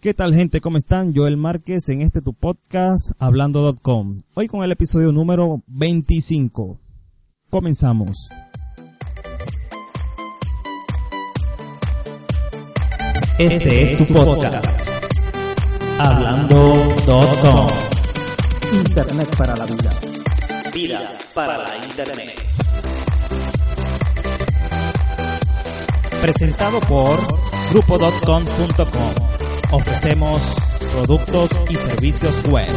¿Qué tal gente? ¿Cómo están? Joel Márquez en este tu podcast hablando.com. Hoy con el episodio número 25. Comenzamos. Este es tu podcast. Hablando.com. Internet para la vida. Vida para la Internet. Presentado por grupo.com.com. Ofrecemos productos y servicios web.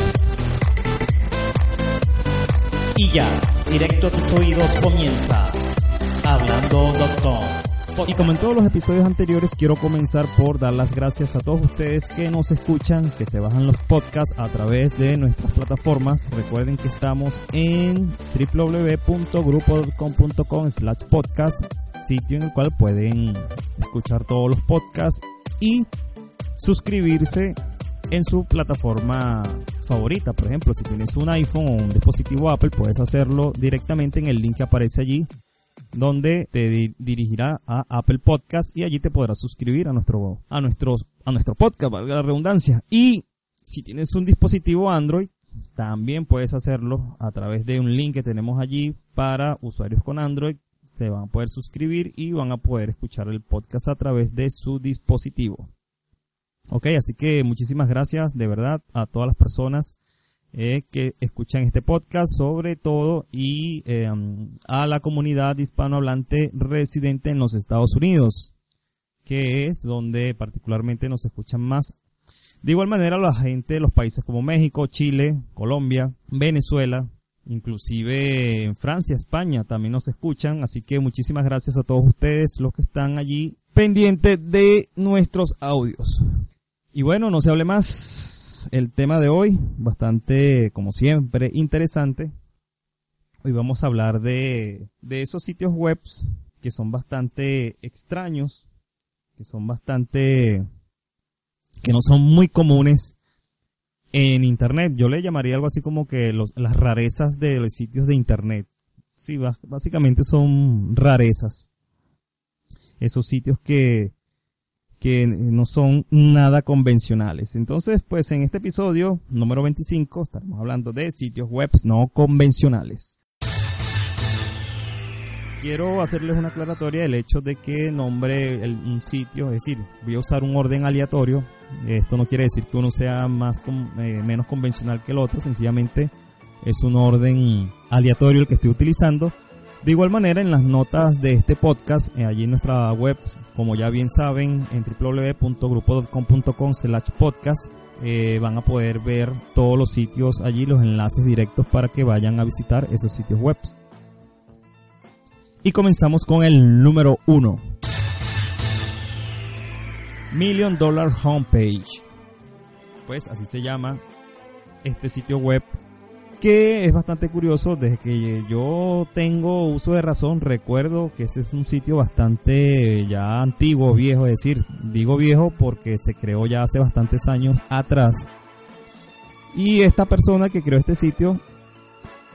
Y ya, directo a tus oídos comienza hablando.com. Y como en todos los episodios anteriores, quiero comenzar por dar las gracias a todos ustedes que nos escuchan, que se bajan los podcasts a través de nuestras plataformas. Recuerden que estamos en www.grupo.com.com slash podcast, sitio en el cual pueden escuchar todos los podcasts y suscribirse en su plataforma favorita. Por ejemplo, si tienes un iPhone o un dispositivo Apple, puedes hacerlo directamente en el link que aparece allí donde te di dirigirá a Apple Podcast y allí te podrás suscribir a nuestro a nuestros a nuestro podcast, valga la redundancia. Y si tienes un dispositivo Android, también puedes hacerlo a través de un link que tenemos allí para usuarios con Android. Se van a poder suscribir y van a poder escuchar el podcast a través de su dispositivo. Ok, así que muchísimas gracias de verdad a todas las personas eh, que escuchan este podcast, sobre todo y eh, a la comunidad hispanohablante residente en los Estados Unidos, que es donde particularmente nos escuchan más. De igual manera, la gente de los países como México, Chile, Colombia, Venezuela, inclusive en Francia, España también nos escuchan, así que muchísimas gracias a todos ustedes los que están allí pendientes de nuestros audios. Y bueno, no se hable más. El tema de hoy, bastante, como siempre, interesante. Hoy vamos a hablar de, de esos sitios web que son bastante extraños, que son bastante, que no son muy comunes en Internet. Yo le llamaría algo así como que las rarezas de los sitios de Internet. Sí, básicamente son rarezas. Esos sitios que, que no son nada convencionales. Entonces, pues en este episodio número 25 estaremos hablando de sitios web no convencionales. Quiero hacerles una aclaratoria del hecho de que nombre un sitio, es decir, voy a usar un orden aleatorio. Esto no quiere decir que uno sea más eh, menos convencional que el otro, sencillamente es un orden aleatorio el que estoy utilizando de igual manera, en las notas de este podcast, eh, allí en nuestra web, como ya bien saben, en www.grupo.com.com slash podcast, eh, van a poder ver todos los sitios allí, los enlaces directos para que vayan a visitar esos sitios web. Y comenzamos con el número uno. Million Dollar Homepage. Pues así se llama este sitio web que es bastante curioso, desde que yo tengo uso de razón, recuerdo que ese es un sitio bastante ya antiguo, viejo, es decir, digo viejo porque se creó ya hace bastantes años atrás. Y esta persona que creó este sitio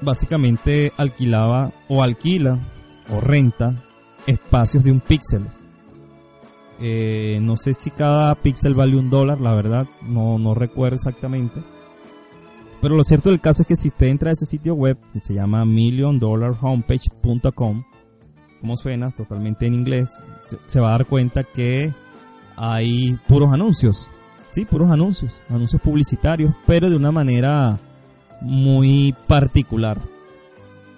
básicamente alquilaba o alquila o renta espacios de un píxel. Eh, no sé si cada píxel vale un dólar, la verdad, no, no recuerdo exactamente pero lo cierto del caso es que si usted entra a ese sitio web que se llama milliondollarhomepage.com, como suena, totalmente en inglés, se, va a dar cuenta que hay puros anuncios. Sí, puros anuncios, anuncios publicitarios, pero de una manera muy particular.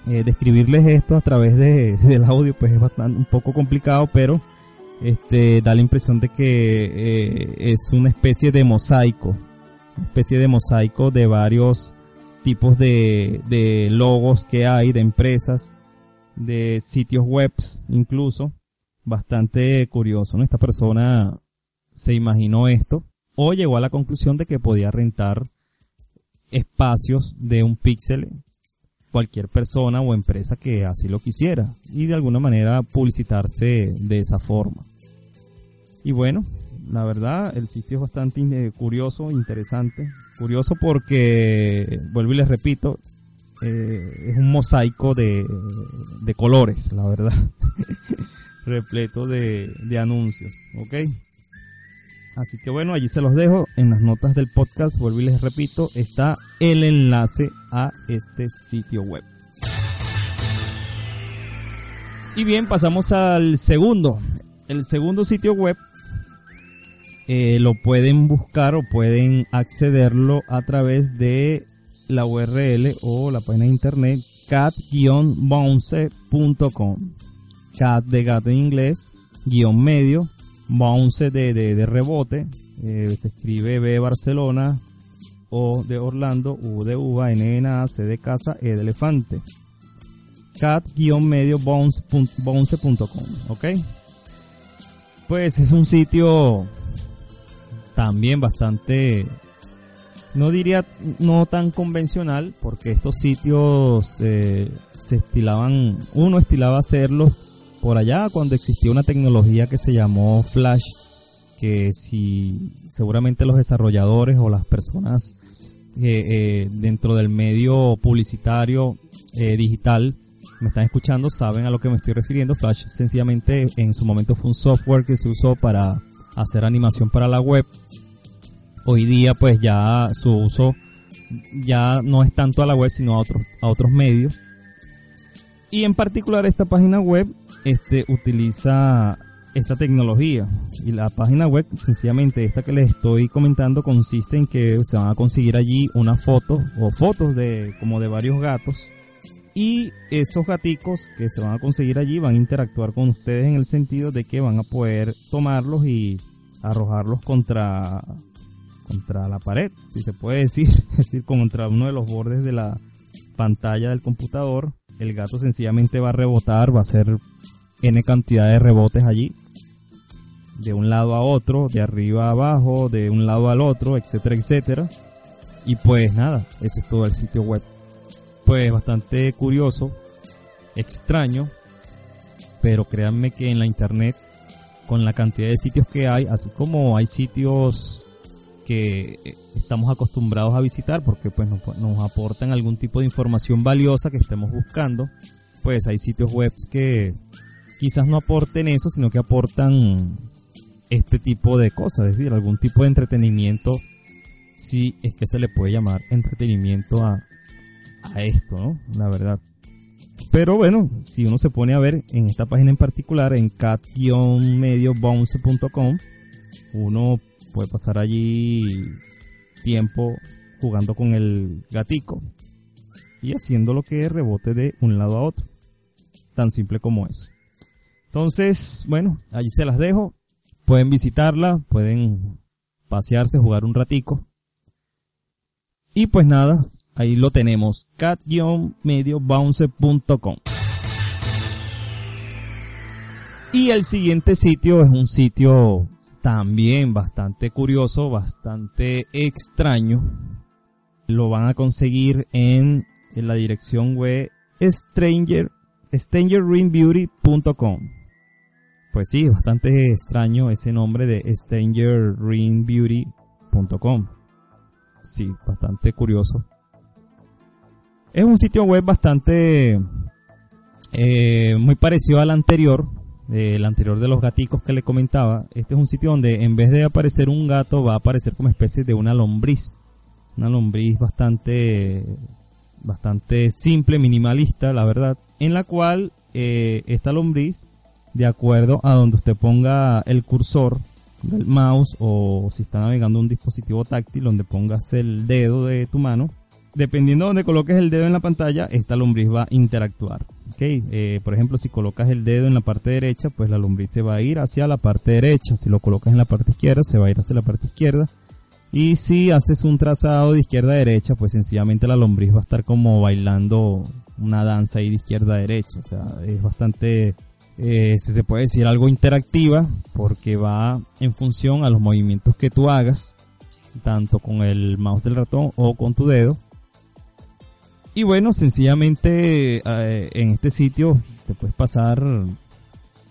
Eh, describirles esto a través de, del audio pues es bastante un poco complicado, pero este da la impresión de que eh, es una especie de mosaico especie de mosaico de varios tipos de, de logos que hay, de empresas, de sitios web incluso. Bastante curioso. Esta persona se imaginó esto o llegó a la conclusión de que podía rentar espacios de un píxel cualquier persona o empresa que así lo quisiera y de alguna manera publicitarse de esa forma. Y bueno, la verdad el sitio es bastante eh, curioso, interesante. Curioso porque, vuelvo y les repito, eh, es un mosaico de, de colores, la verdad. Repleto de, de anuncios, ¿ok? Así que bueno, allí se los dejo. En las notas del podcast, vuelvo y les repito, está el enlace a este sitio web. Y bien, pasamos al segundo. El segundo sitio web eh, lo pueden buscar o pueden accederlo a través de la URL o la página de internet cat-bounce.com. Cat de gato en inglés, guion medio, bounce de, de, rebote, eh, se escribe B de Barcelona, O de Orlando, U de uva, N de C de casa, E de elefante. cat-medio bounce.com, ¿ok? Pues es un sitio también bastante, no diría no tan convencional, porque estos sitios eh, se estilaban, uno estilaba hacerlos por allá cuando existía una tecnología que se llamó Flash, que si seguramente los desarrolladores o las personas eh, eh, dentro del medio publicitario digital me están escuchando saben a lo que me estoy refiriendo. Flash sencillamente en su momento fue un software que se usó para hacer animación para la web. Hoy día pues ya su uso ya no es tanto a la web sino a otros, a otros medios. Y en particular esta página web este, utiliza esta tecnología. Y la página web, sencillamente esta que les estoy comentando, consiste en que se van a conseguir allí una foto o fotos de como de varios gatos. Y esos gaticos que se van a conseguir allí van a interactuar con ustedes en el sentido de que van a poder tomarlos y arrojarlos contra contra la pared, si se puede decir, es decir, contra uno de los bordes de la pantalla del computador. El gato sencillamente va a rebotar, va a ser N cantidad de rebotes allí. De un lado a otro, de arriba a abajo, de un lado al otro, etcétera, etcétera. Y pues nada, ese es todo el sitio web. Pues bastante curioso, extraño, pero créanme que en la internet, con la cantidad de sitios que hay, así como hay sitios que estamos acostumbrados a visitar porque pues nos, nos aportan algún tipo de información valiosa que estemos buscando, pues hay sitios web que quizás no aporten eso, sino que aportan este tipo de cosas, es decir, algún tipo de entretenimiento, si es que se le puede llamar entretenimiento a, a esto, ¿no? La verdad. Pero bueno, si uno se pone a ver en esta página en particular, en cat-mediobounce.com, uno puede pasar allí tiempo jugando con el gatico y haciendo lo que rebote de un lado a otro. Tan simple como eso. Entonces, bueno, allí se las dejo. Pueden visitarla, pueden pasearse, jugar un ratico. Y pues nada, ahí lo tenemos, cat-mediobounce.com. Y el siguiente sitio es un sitio también bastante curioso, bastante extraño. Lo van a conseguir en, en la dirección web stranger, strangerringbeauty.com pues sí, bastante extraño ese nombre de strangerringbeauty.com. Sí, bastante curioso. Es un sitio web bastante eh, muy parecido al anterior, el anterior de los gaticos que le comentaba. Este es un sitio donde en vez de aparecer un gato va a aparecer como especie de una lombriz. Una lombriz bastante, bastante simple, minimalista, la verdad. En la cual eh, esta lombriz de acuerdo a donde usted ponga el cursor del mouse o si está navegando un dispositivo táctil donde pongas el dedo de tu mano. Dependiendo de donde coloques el dedo en la pantalla, esta lombriz va a interactuar. Okay. Eh, por ejemplo, si colocas el dedo en la parte derecha, pues la lombriz se va a ir hacia la parte derecha. Si lo colocas en la parte izquierda, se va a ir hacia la parte izquierda. Y si haces un trazado de izquierda a derecha, pues sencillamente la lombriz va a estar como bailando una danza ahí de izquierda a derecha. O sea, es bastante eh, si se puede decir algo interactiva porque va en función a los movimientos que tú hagas tanto con el mouse del ratón o con tu dedo. Y bueno, sencillamente eh, en este sitio te puedes pasar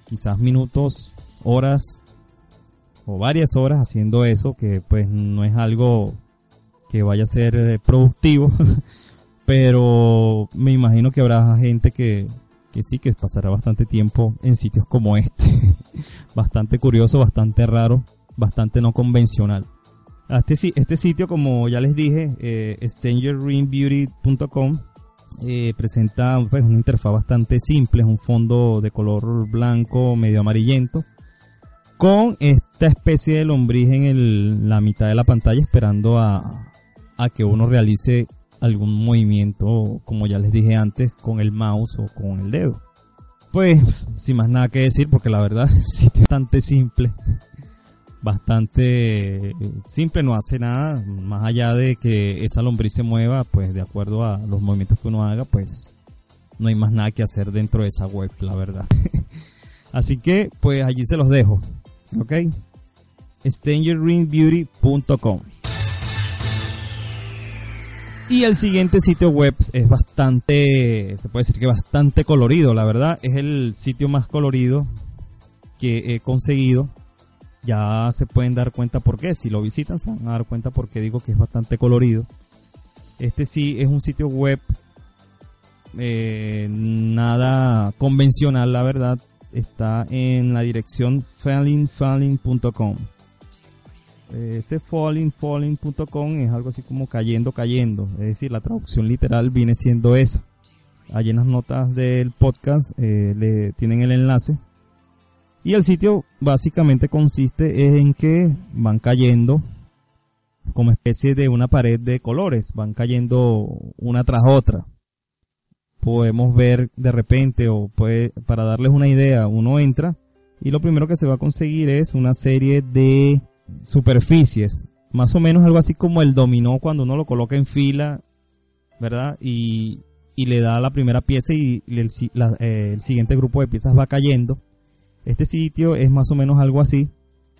quizás minutos, horas o varias horas haciendo eso, que pues no es algo que vaya a ser eh, productivo, pero me imagino que habrá gente que, que sí, que pasará bastante tiempo en sitios como este, bastante curioso, bastante raro, bastante no convencional. Este, este sitio, como ya les dije, eh, eh, presenta pues, una interfaz bastante simple, es un fondo de color blanco medio amarillento, con esta especie de lombriz en la mitad de la pantalla esperando a, a que uno realice algún movimiento, como ya les dije antes, con el mouse o con el dedo. Pues, sin más nada que decir, porque la verdad el sitio es bastante simple bastante simple, no hace nada, más allá de que esa lombriz se mueva, pues de acuerdo a los movimientos que uno haga, pues no hay más nada que hacer dentro de esa web, la verdad. Así que, pues allí se los dejo, ¿ok? StangerRingBeauty.com y el siguiente sitio web es bastante, se puede decir que bastante colorido, la verdad. Es el sitio más colorido que he conseguido ya se pueden dar cuenta por qué. Si lo visitan se van a dar cuenta porque digo que es bastante colorido. Este sí es un sitio web eh, nada convencional, la verdad. Está en la dirección fallingfalling.com. Ese fallingfalling.com es algo así como cayendo, cayendo. Es decir, la traducción literal viene siendo esa. Allí en las notas del podcast eh, le tienen el enlace y el sitio básicamente consiste en que van cayendo como especie de una pared de colores, van cayendo una tras otra. Podemos ver de repente, o para darles una idea, uno entra y lo primero que se va a conseguir es una serie de superficies, más o menos algo así como el dominó cuando uno lo coloca en fila, ¿verdad? Y, le da la primera pieza y el, eh, el siguiente grupo de piezas va cayendo este sitio es más o menos algo así,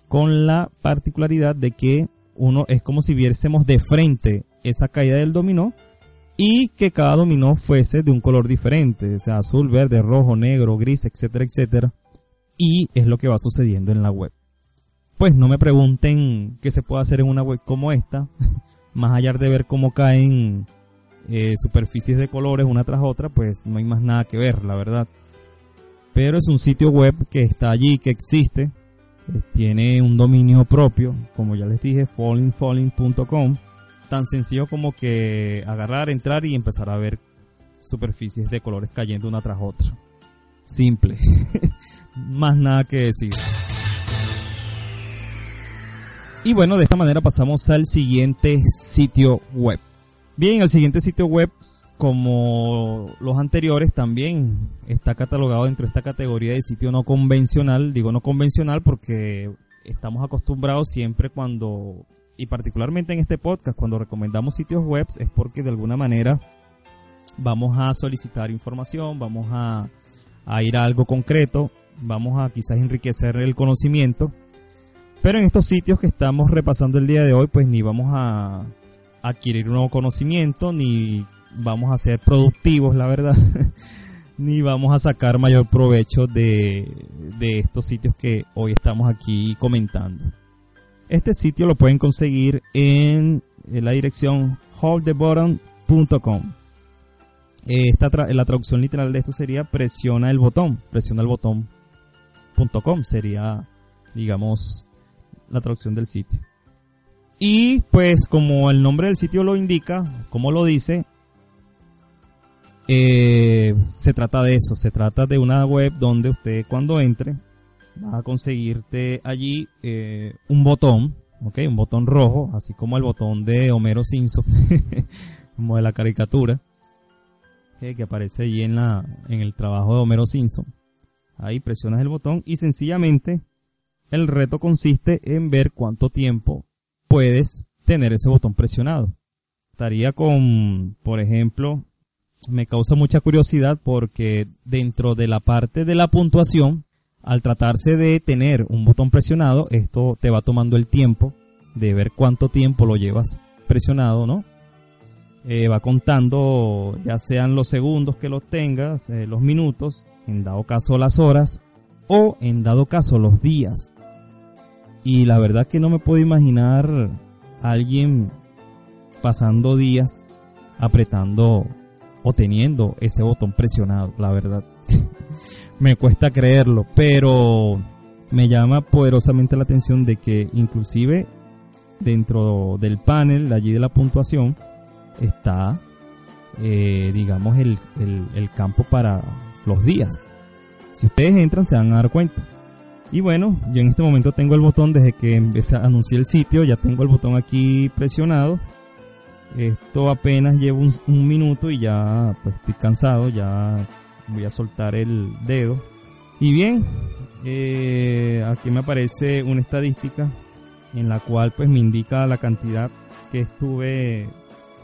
con la particularidad de que uno es como si viésemos de frente esa caída del dominó y que cada dominó fuese de un color diferente, sea, azul, verde, rojo, negro, gris, etcétera, etcétera. Y es lo que va sucediendo en la web. Pues no me pregunten qué se puede hacer en una web como esta, más allá de ver cómo caen eh, superficies de colores una tras otra, pues no hay más nada que ver, la verdad pero es un sitio web que está allí, que existe, eh, tiene un dominio propio, como ya les dije, fallingfalling.com, tan sencillo como que agarrar, entrar y empezar a ver superficies de colores cayendo una tras otra. Simple. Más nada que decir. Y bueno, de esta manera pasamos al siguiente sitio web. Bien, el siguiente sitio web como los anteriores, también está catalogado dentro de esta categoría de sitio no convencional. Digo no convencional porque estamos acostumbrados siempre cuando, y particularmente en este podcast, cuando recomendamos sitios web, es porque de alguna manera vamos a solicitar información, vamos a, a ir a algo concreto, vamos a quizás enriquecer el conocimiento. Pero en estos sitios que estamos repasando el día de hoy, pues ni vamos a adquirir un nuevo conocimiento, ni vamos a ser productivos, la verdad, ni vamos a sacar mayor provecho de, estos sitios que hoy estamos aquí comentando. Este sitio lo pueden conseguir en, la dirección holdthebutton.com. Esta la traducción literal de esto sería presiona el botón, presiona el botón.com sería, digamos, la traducción del sitio. Y pues como el nombre del sitio lo indica, como lo dice, eh, se trata de eso, se trata de una web donde usted cuando entre va a conseguirte allí eh, un botón, ok, un botón rojo, así como el botón de Homero Simpson, como de la caricatura, que aparece allí en, la, en el trabajo de Homero Simpson. Ahí presionas el botón y sencillamente el reto consiste en ver cuánto tiempo puedes tener ese botón presionado. Estaría con, por ejemplo, me causa mucha curiosidad porque dentro de la parte de la puntuación, al tratarse de tener un botón presionado, esto te va tomando el tiempo de ver cuánto tiempo lo llevas presionado, ¿no? Eh, va contando ya sean los segundos que los tengas, eh, los minutos, en dado caso las horas o en dado caso los días. Y la verdad que no me puedo imaginar a alguien pasando días apretando teniendo ese botón presionado, la verdad. me cuesta creerlo, pero me llama poderosamente la atención de que inclusive dentro del panel allí de la puntuación está eh, digamos el, el, el campo para los días. Si ustedes entran se van a dar cuenta. Y bueno yo en este momento tengo el botón desde que empecé a anunciar el sitio ya tengo el botón aquí presionado esto apenas llevo un, minuto y ya pues estoy cansado ya voy a soltar el dedo y bien eh, aquí me aparece una estadística en la cual pues me indica la cantidad que estuve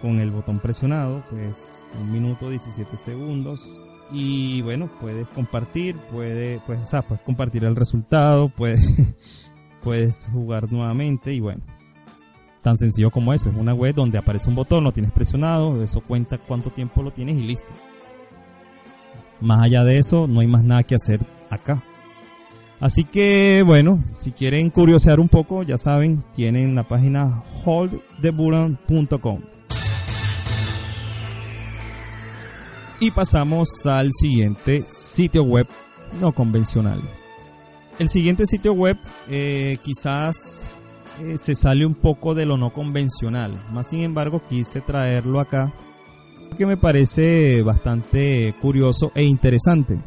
con el botón presionado, pues un minuto 17 segundos. Y bueno, puedes compartir, puede, pues, o puedes compartir el resultado, puedes, puedes jugar nuevamente y bueno, tan sencillo como eso. Es una web donde aparece un botón, lo tienes presionado, eso cuenta cuánto tiempo lo tienes y listo. Más allá de eso, no hay más nada que hacer acá. Así que bueno, si quieren curiosear un poco, ya saben, tienen la página holdtheburan.com. Y pasamos al siguiente sitio web no convencional. El siguiente sitio web eh, quizás eh, se sale un poco de lo no convencional. Más sin embargo, quise traerlo acá porque me parece bastante curioso e interesante.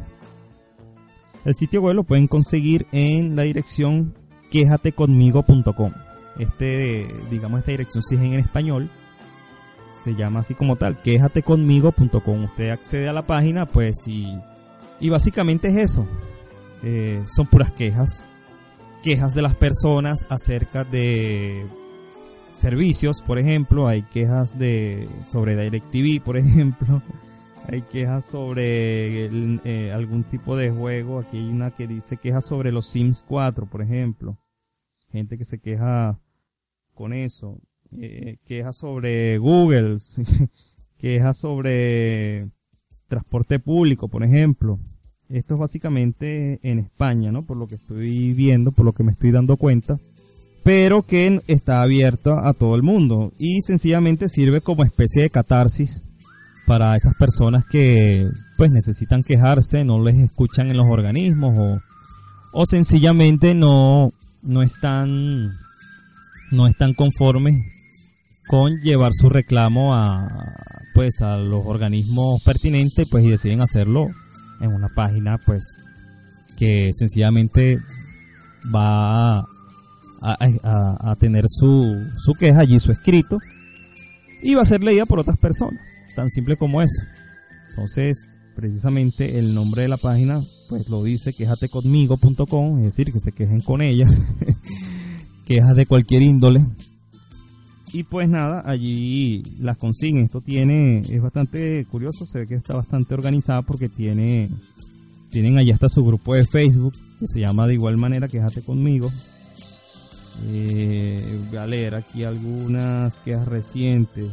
El sitio web lo pueden conseguir en la dirección quejateconmigo.com. Este, digamos, esta dirección si es en español. Se llama así como tal, quejateconmigo.com. Usted accede a la página, pues, y, y básicamente es eso. Eh, son puras quejas. Quejas de las personas acerca de servicios, por ejemplo. Hay quejas de sobre DirecTV, por ejemplo hay quejas sobre eh, algún tipo de juego. Aquí hay una que dice quejas sobre los Sims 4, por ejemplo. Gente que se queja con eso. Eh, quejas sobre Google. quejas sobre transporte público, por ejemplo. Esto es básicamente en España, ¿no? Por lo que estoy viendo, por lo que me estoy dando cuenta. Pero que está abierto a todo el mundo. Y sencillamente sirve como especie de catarsis para esas personas que pues necesitan quejarse, no les escuchan en los organismos o, o sencillamente no, no están no están conformes con llevar su reclamo a pues a los organismos pertinentes pues y deciden hacerlo en una página pues que sencillamente va a, tener su, su queja allí su escrito y va a ser leída por otras personas tan simple como eso. Entonces, precisamente el nombre de la página, pues lo dice quejateconmigo.com, es decir, que se quejen con ella, quejas de cualquier índole. Y pues nada, allí las consiguen. Esto tiene, es bastante curioso, se ve que está bastante organizada porque tiene, tienen allí hasta su grupo de Facebook, que se llama de igual manera Quejate conmigo. Eh, aquí algunas quejas recientes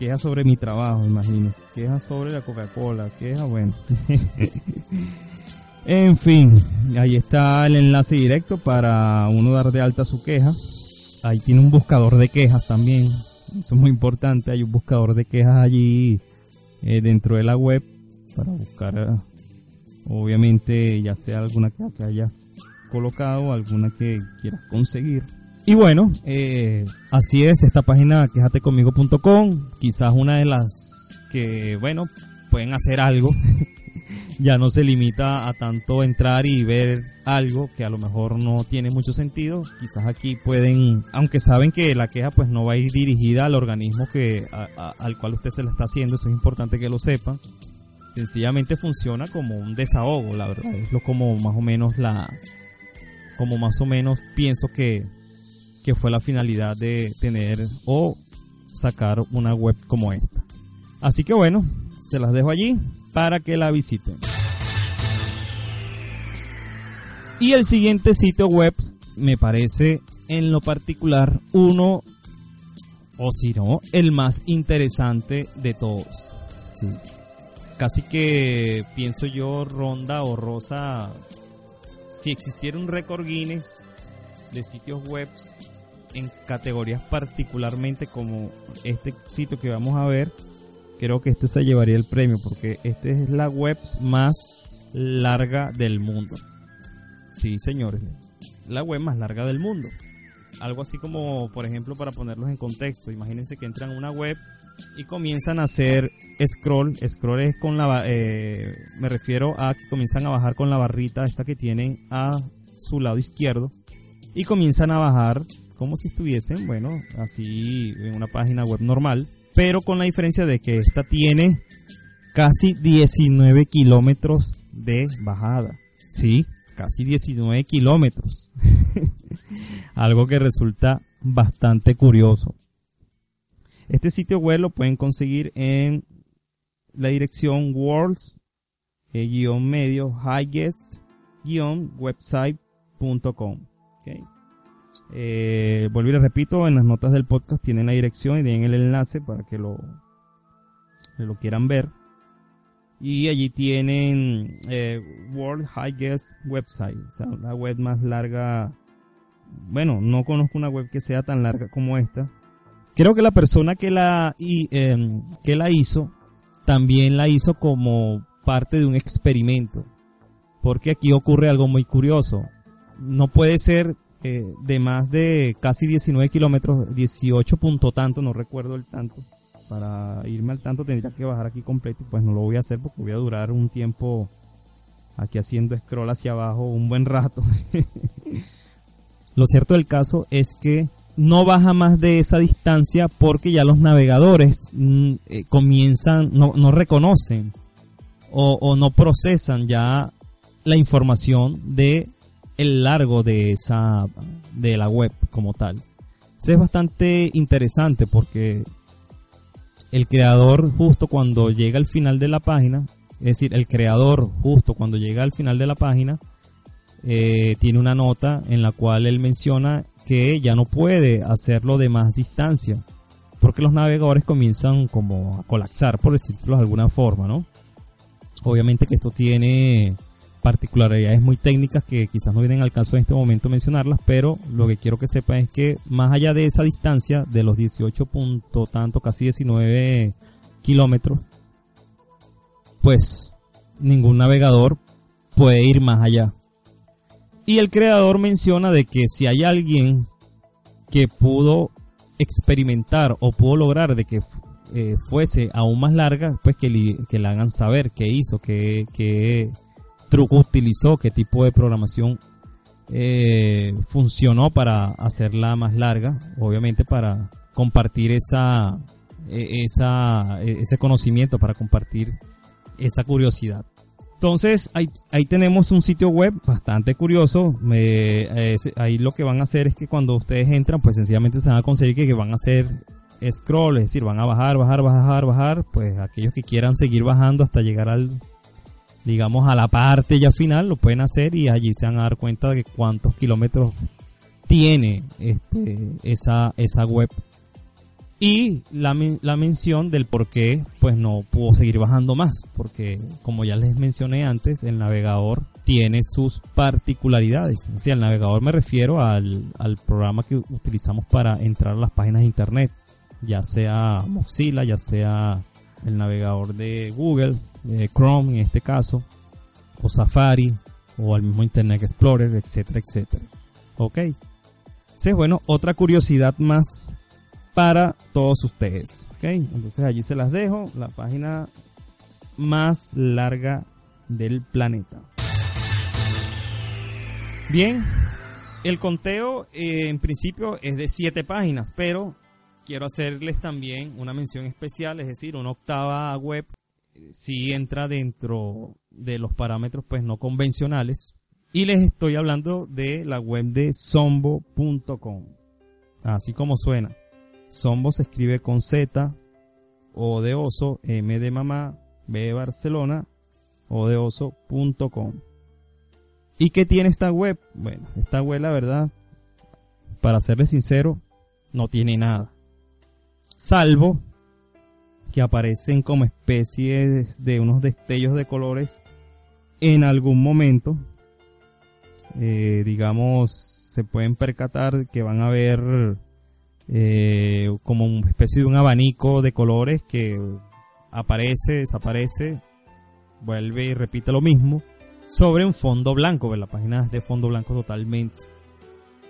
queja sobre mi trabajo, imagínense, queja sobre la Coca-Cola, queja, bueno. en fin, ahí está el enlace directo para uno dar de alta su queja. Ahí tiene un buscador de quejas también, eso es muy importante, hay un buscador de quejas allí eh, dentro de la web para buscar, eh, obviamente, ya sea alguna que hayas colocado, alguna que quieras conseguir. Y bueno, eh, así es esta página quejateconmigo.com, quizás una de las que, bueno, pueden hacer algo. ya no se limita a tanto entrar y ver algo que a lo mejor no tiene mucho sentido. Quizás aquí pueden, aunque saben que la queja pues no va a ir dirigida al organismo que al cual usted se la está haciendo, eso es importante que lo sepan. Sencillamente funciona como un desahogo, la verdad. Es lo como más o menos la, como más o menos pienso que que fue la finalidad de tener o sacar una web como esta. Así que bueno, se las dejo allí para que la visiten. Y el siguiente sitio web me parece en lo particular uno, o si no, el más interesante de todos. Casi que pienso yo, ronda o rosa, si existiera un récord Guinness de sitios web en categorías particularmente como este sitio que vamos a ver, creo que este se llevaría el premio porque este es la web más larga del mundo. Sí, señores, la web más larga del mundo. Algo así como, por ejemplo, para ponerlos en contexto, imagínense que entran a una web y comienzan a hacer scroll. Scroll es con la, eh, me refiero a que comienzan a bajar con la barrita esta que tienen a su lado izquierdo y comienzan a bajar como si estuviesen, bueno, así en una página web normal, pero con la diferencia de que esta tiene casi 19 kilómetros de bajada. Sí, casi 19 kilómetros. Algo que resulta bastante curioso. Este sitio web lo pueden conseguir en la dirección worlds-medio highest-website.com. Okay. Eh, vuelvo y les repito, en las notas del podcast tienen la dirección y tienen el enlace para que lo, lo quieran ver. Y allí tienen eh, World Highest Website, o sea, la web más larga. Bueno, no conozco una web que sea tan larga como esta. Creo que la persona que la, y, em, que la hizo también la hizo como parte de un experimento. Porque aquí ocurre algo muy curioso. No puede ser eh, de más de casi 19 kilómetros, 18 punto tanto, no recuerdo el tanto. Para irme al tanto tendría que bajar aquí completo y pues no lo voy a hacer porque voy a durar un tiempo aquí haciendo scroll hacia abajo un buen rato. lo cierto del caso es que no baja más de esa distancia porque ya los navegadores mm, eh, comienzan, no, no reconocen o, o, no procesan ya la información de el largo de esa de la web como tal. es bastante interesante porque el creador justo cuando llega al final de la página, es decir, el creador justo cuando llega al final de la página, eh, tiene una nota en la cual él menciona que ya no puede hacerlo de más distancia, porque los navegadores comienzan como a colapsar, por decírselo de alguna forma, ¿no? Obviamente que esto tiene particularidades muy técnicas que quizás no vienen al caso en este momento mencionarlas, pero lo que quiero que sepan es que más allá de esa distancia de los 18 puntos, tanto casi 19 kilómetros, pues ningún navegador puede ir más allá. Y el creador menciona de que si hay alguien que pudo experimentar o pudo lograr de que eh, fuese aún más larga, pues que que le hagan saber qué hizo, qué, qué, truco utilizó, qué tipo de programación eh, funcionó para hacerla más larga, obviamente para compartir esa, e, esa, e, ese conocimiento, para compartir esa curiosidad. Entonces ahí, ahí tenemos un sitio web bastante curioso. ahí lo que van a hacer es que cuando ustedes entran, pues sencillamente se van a conseguir que, que van a hacer scroll, es decir, van a bajar, bajar, bajar, bajar. Pues aquellos que quieran seguir bajando hasta llegar al digamos, a la parte ya final, lo pueden hacer y allí se van a dar cuenta de cuántos kilómetros tiene este, esa, esa web. Y la, la mención del por qué pues no pudo seguir bajando más, porque como ya les mencioné antes, el navegador tiene sus particularidades. Si al navegador me refiero al, al programa que utilizamos para entrar a las páginas de internet, ya sea Mozilla, ya sea el navegador de Google, Chrome en este caso, o Safari, o al mismo Internet Explorer, etcétera, etcétera. Ok. Sí, bueno, otra curiosidad más para todos ustedes. Ok, entonces allí se las dejo, la página más larga del planeta. Bien, el conteo eh, en principio es de 7 páginas, pero quiero hacerles también una mención especial, es decir, una octava web si entra dentro de los parámetros pues no convencionales. Y les estoy hablando de la web de sombo.com. Así como suena. Sombo se escribe con Z, O de oso, M de mamá, B de Barcelona, O de oso.com. ¿Y qué tiene esta web? Bueno, esta web la verdad para serles sincero, no tiene nada. Salvo que aparecen como especies de unos destellos de colores en algún momento. Eh, digamos, se pueden percatar que van a ver eh, como una especie de un abanico de colores que aparece, desaparece, vuelve y repite lo mismo sobre un fondo blanco, la página es de fondo blanco totalmente.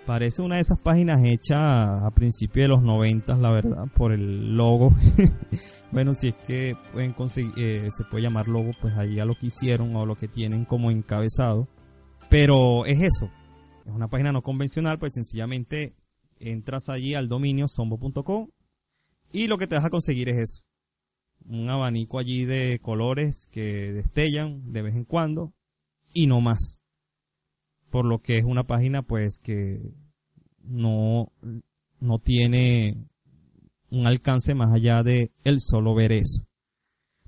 Parece una de esas páginas hechas a principios de los 90, la verdad, por el logo. bueno, si es que pueden conseguir, eh, se puede llamar logo, pues ahí a lo que hicieron o lo que tienen como encabezado. Pero es eso. Es una página no convencional, pues sencillamente entras allí al dominio sombo.com y lo que te vas a conseguir es eso. Un abanico allí de colores que destellan de vez en cuando y no más. Por lo que es una página pues que no, no tiene un alcance más allá de el solo ver eso.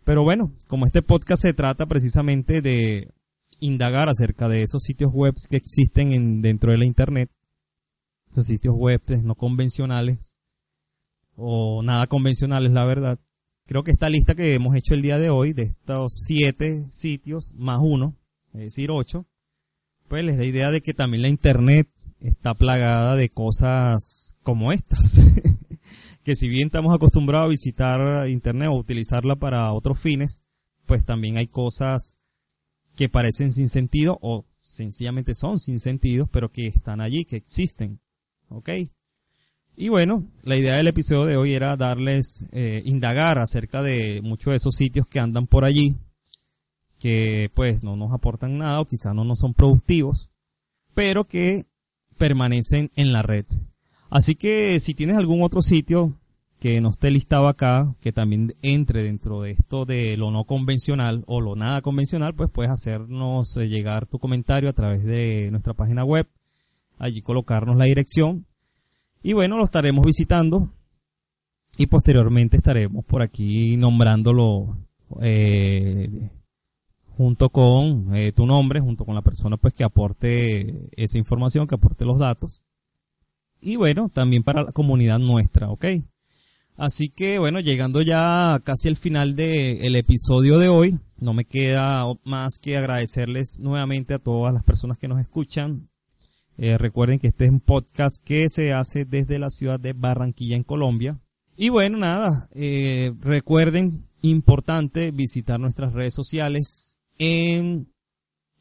Pero bueno, como este podcast se trata precisamente de indagar acerca de esos sitios web que existen en, dentro de la internet, esos sitios web no convencionales o nada convencionales, la verdad. Creo que esta lista que hemos hecho el día de hoy, de estos siete sitios más uno, es decir, ocho, pues les da idea de que también la internet está plagada de cosas como estas. que si bien estamos acostumbrados a visitar internet o utilizarla para otros fines, pues también hay cosas que parecen sin sentido o sencillamente son sin sentido, pero que están allí, que existen. ¿Ok? Y bueno, la idea del episodio de hoy era darles, eh, indagar acerca de muchos de esos sitios que andan por allí, que pues no nos aportan nada o quizá no nos son productivos, pero que permanecen en la red. Así que si tienes algún otro sitio que no esté listado acá, que también entre dentro de esto de lo no convencional o lo nada convencional, pues puedes hacernos eh, llegar tu comentario a través de nuestra página web, allí colocarnos la dirección y bueno, lo estaremos visitando y posteriormente estaremos por aquí nombrándolo eh, junto con eh, tu nombre, junto con la persona pues que aporte esa información, que aporte los datos. Y bueno, también para la comunidad nuestra, ¿ok? Así que bueno, llegando ya casi al final del episodio de hoy, no me queda más que agradecerles nuevamente a todas las personas que nos escuchan. Eh, recuerden que este es un podcast que se hace desde la ciudad de Barranquilla en Colombia. Y bueno, nada, eh, recuerden, importante visitar nuestras redes sociales en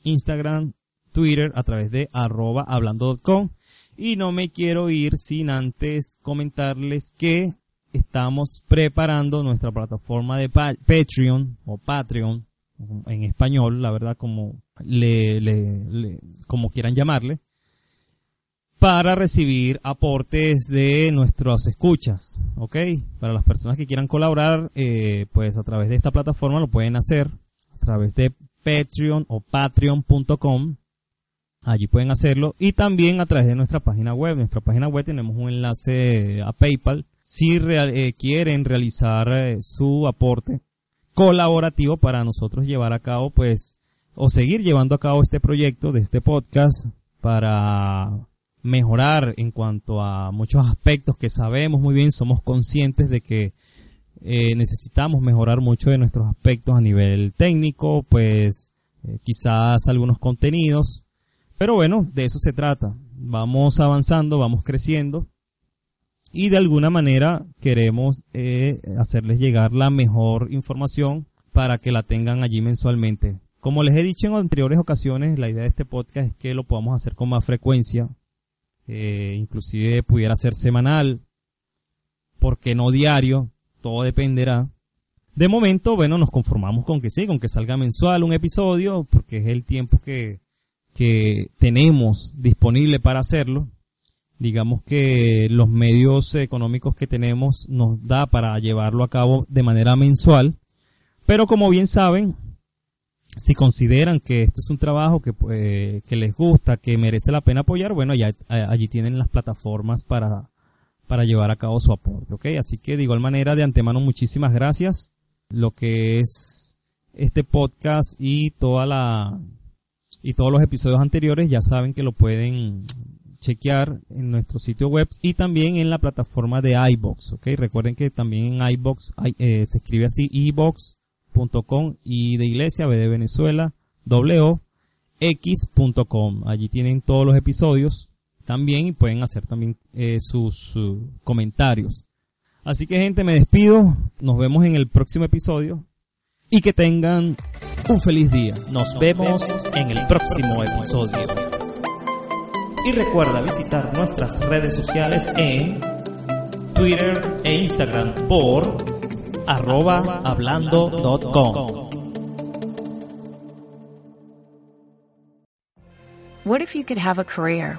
Instagram, Twitter a través de arroba hablando.com. Y no me quiero ir sin antes comentarles que estamos preparando nuestra plataforma de Patreon o Patreon en español, la verdad como le, le, como quieran llamarle, para recibir aportes de nuestros escuchas, ¿ok? Para las personas que quieran colaborar, eh, pues a través de esta plataforma lo pueden hacer través de Patreon o patreon.com. Allí pueden hacerlo y también a través de nuestra página web. nuestra página web tenemos un enlace a PayPal si eh, quieren realizar eh, su aporte colaborativo para nosotros llevar a cabo, pues, o seguir llevando a cabo este proyecto de este podcast para mejorar en cuanto a muchos aspectos que sabemos muy bien, somos conscientes de que eh, necesitamos mejorar mucho de nuestros aspectos a nivel técnico, pues quizás algunos contenidos, pero bueno, de eso se trata. Vamos avanzando, vamos creciendo. Y de alguna manera queremos eh, hacerles llegar la mejor información para que la tengan allí mensualmente. Como les he dicho en anteriores ocasiones, la idea de este podcast es que lo podamos hacer con más frecuencia, eh, inclusive pudiera ser semanal, porque no diario, todo dependerá. De momento, bueno, nos conformamos con que sí, con que salga mensual un episodio, porque es el tiempo que, que tenemos disponible para hacerlo digamos que los medios económicos que tenemos nos da para llevarlo a cabo de manera mensual. Pero como bien saben, si consideran que esto es un trabajo que, pues, que les gusta, que merece la pena apoyar, bueno, ya allí tienen las plataformas para, para llevar a cabo su aporte, ¿ok? Así que de igual manera, de antemano, muchísimas gracias. Lo que es este podcast y toda la, y todos los episodios anteriores ya saben que lo pueden chequear en nuestro sitio web y también en la plataforma de iBox, ¿ok? Recuerden que también en iBox eh, se escribe así iBox.com y de iglesia, B de Venezuela, W x.com. Allí tienen todos los episodios también y pueden hacer también eh, sus uh, comentarios. Así que gente, me despido. Nos vemos en el próximo episodio y que tengan un feliz día. Nos vemos en el próximo episodio. Y recuerda visitar nuestras redes sociales en Twitter e Instagram por arroba hablando.com. What if you could have a career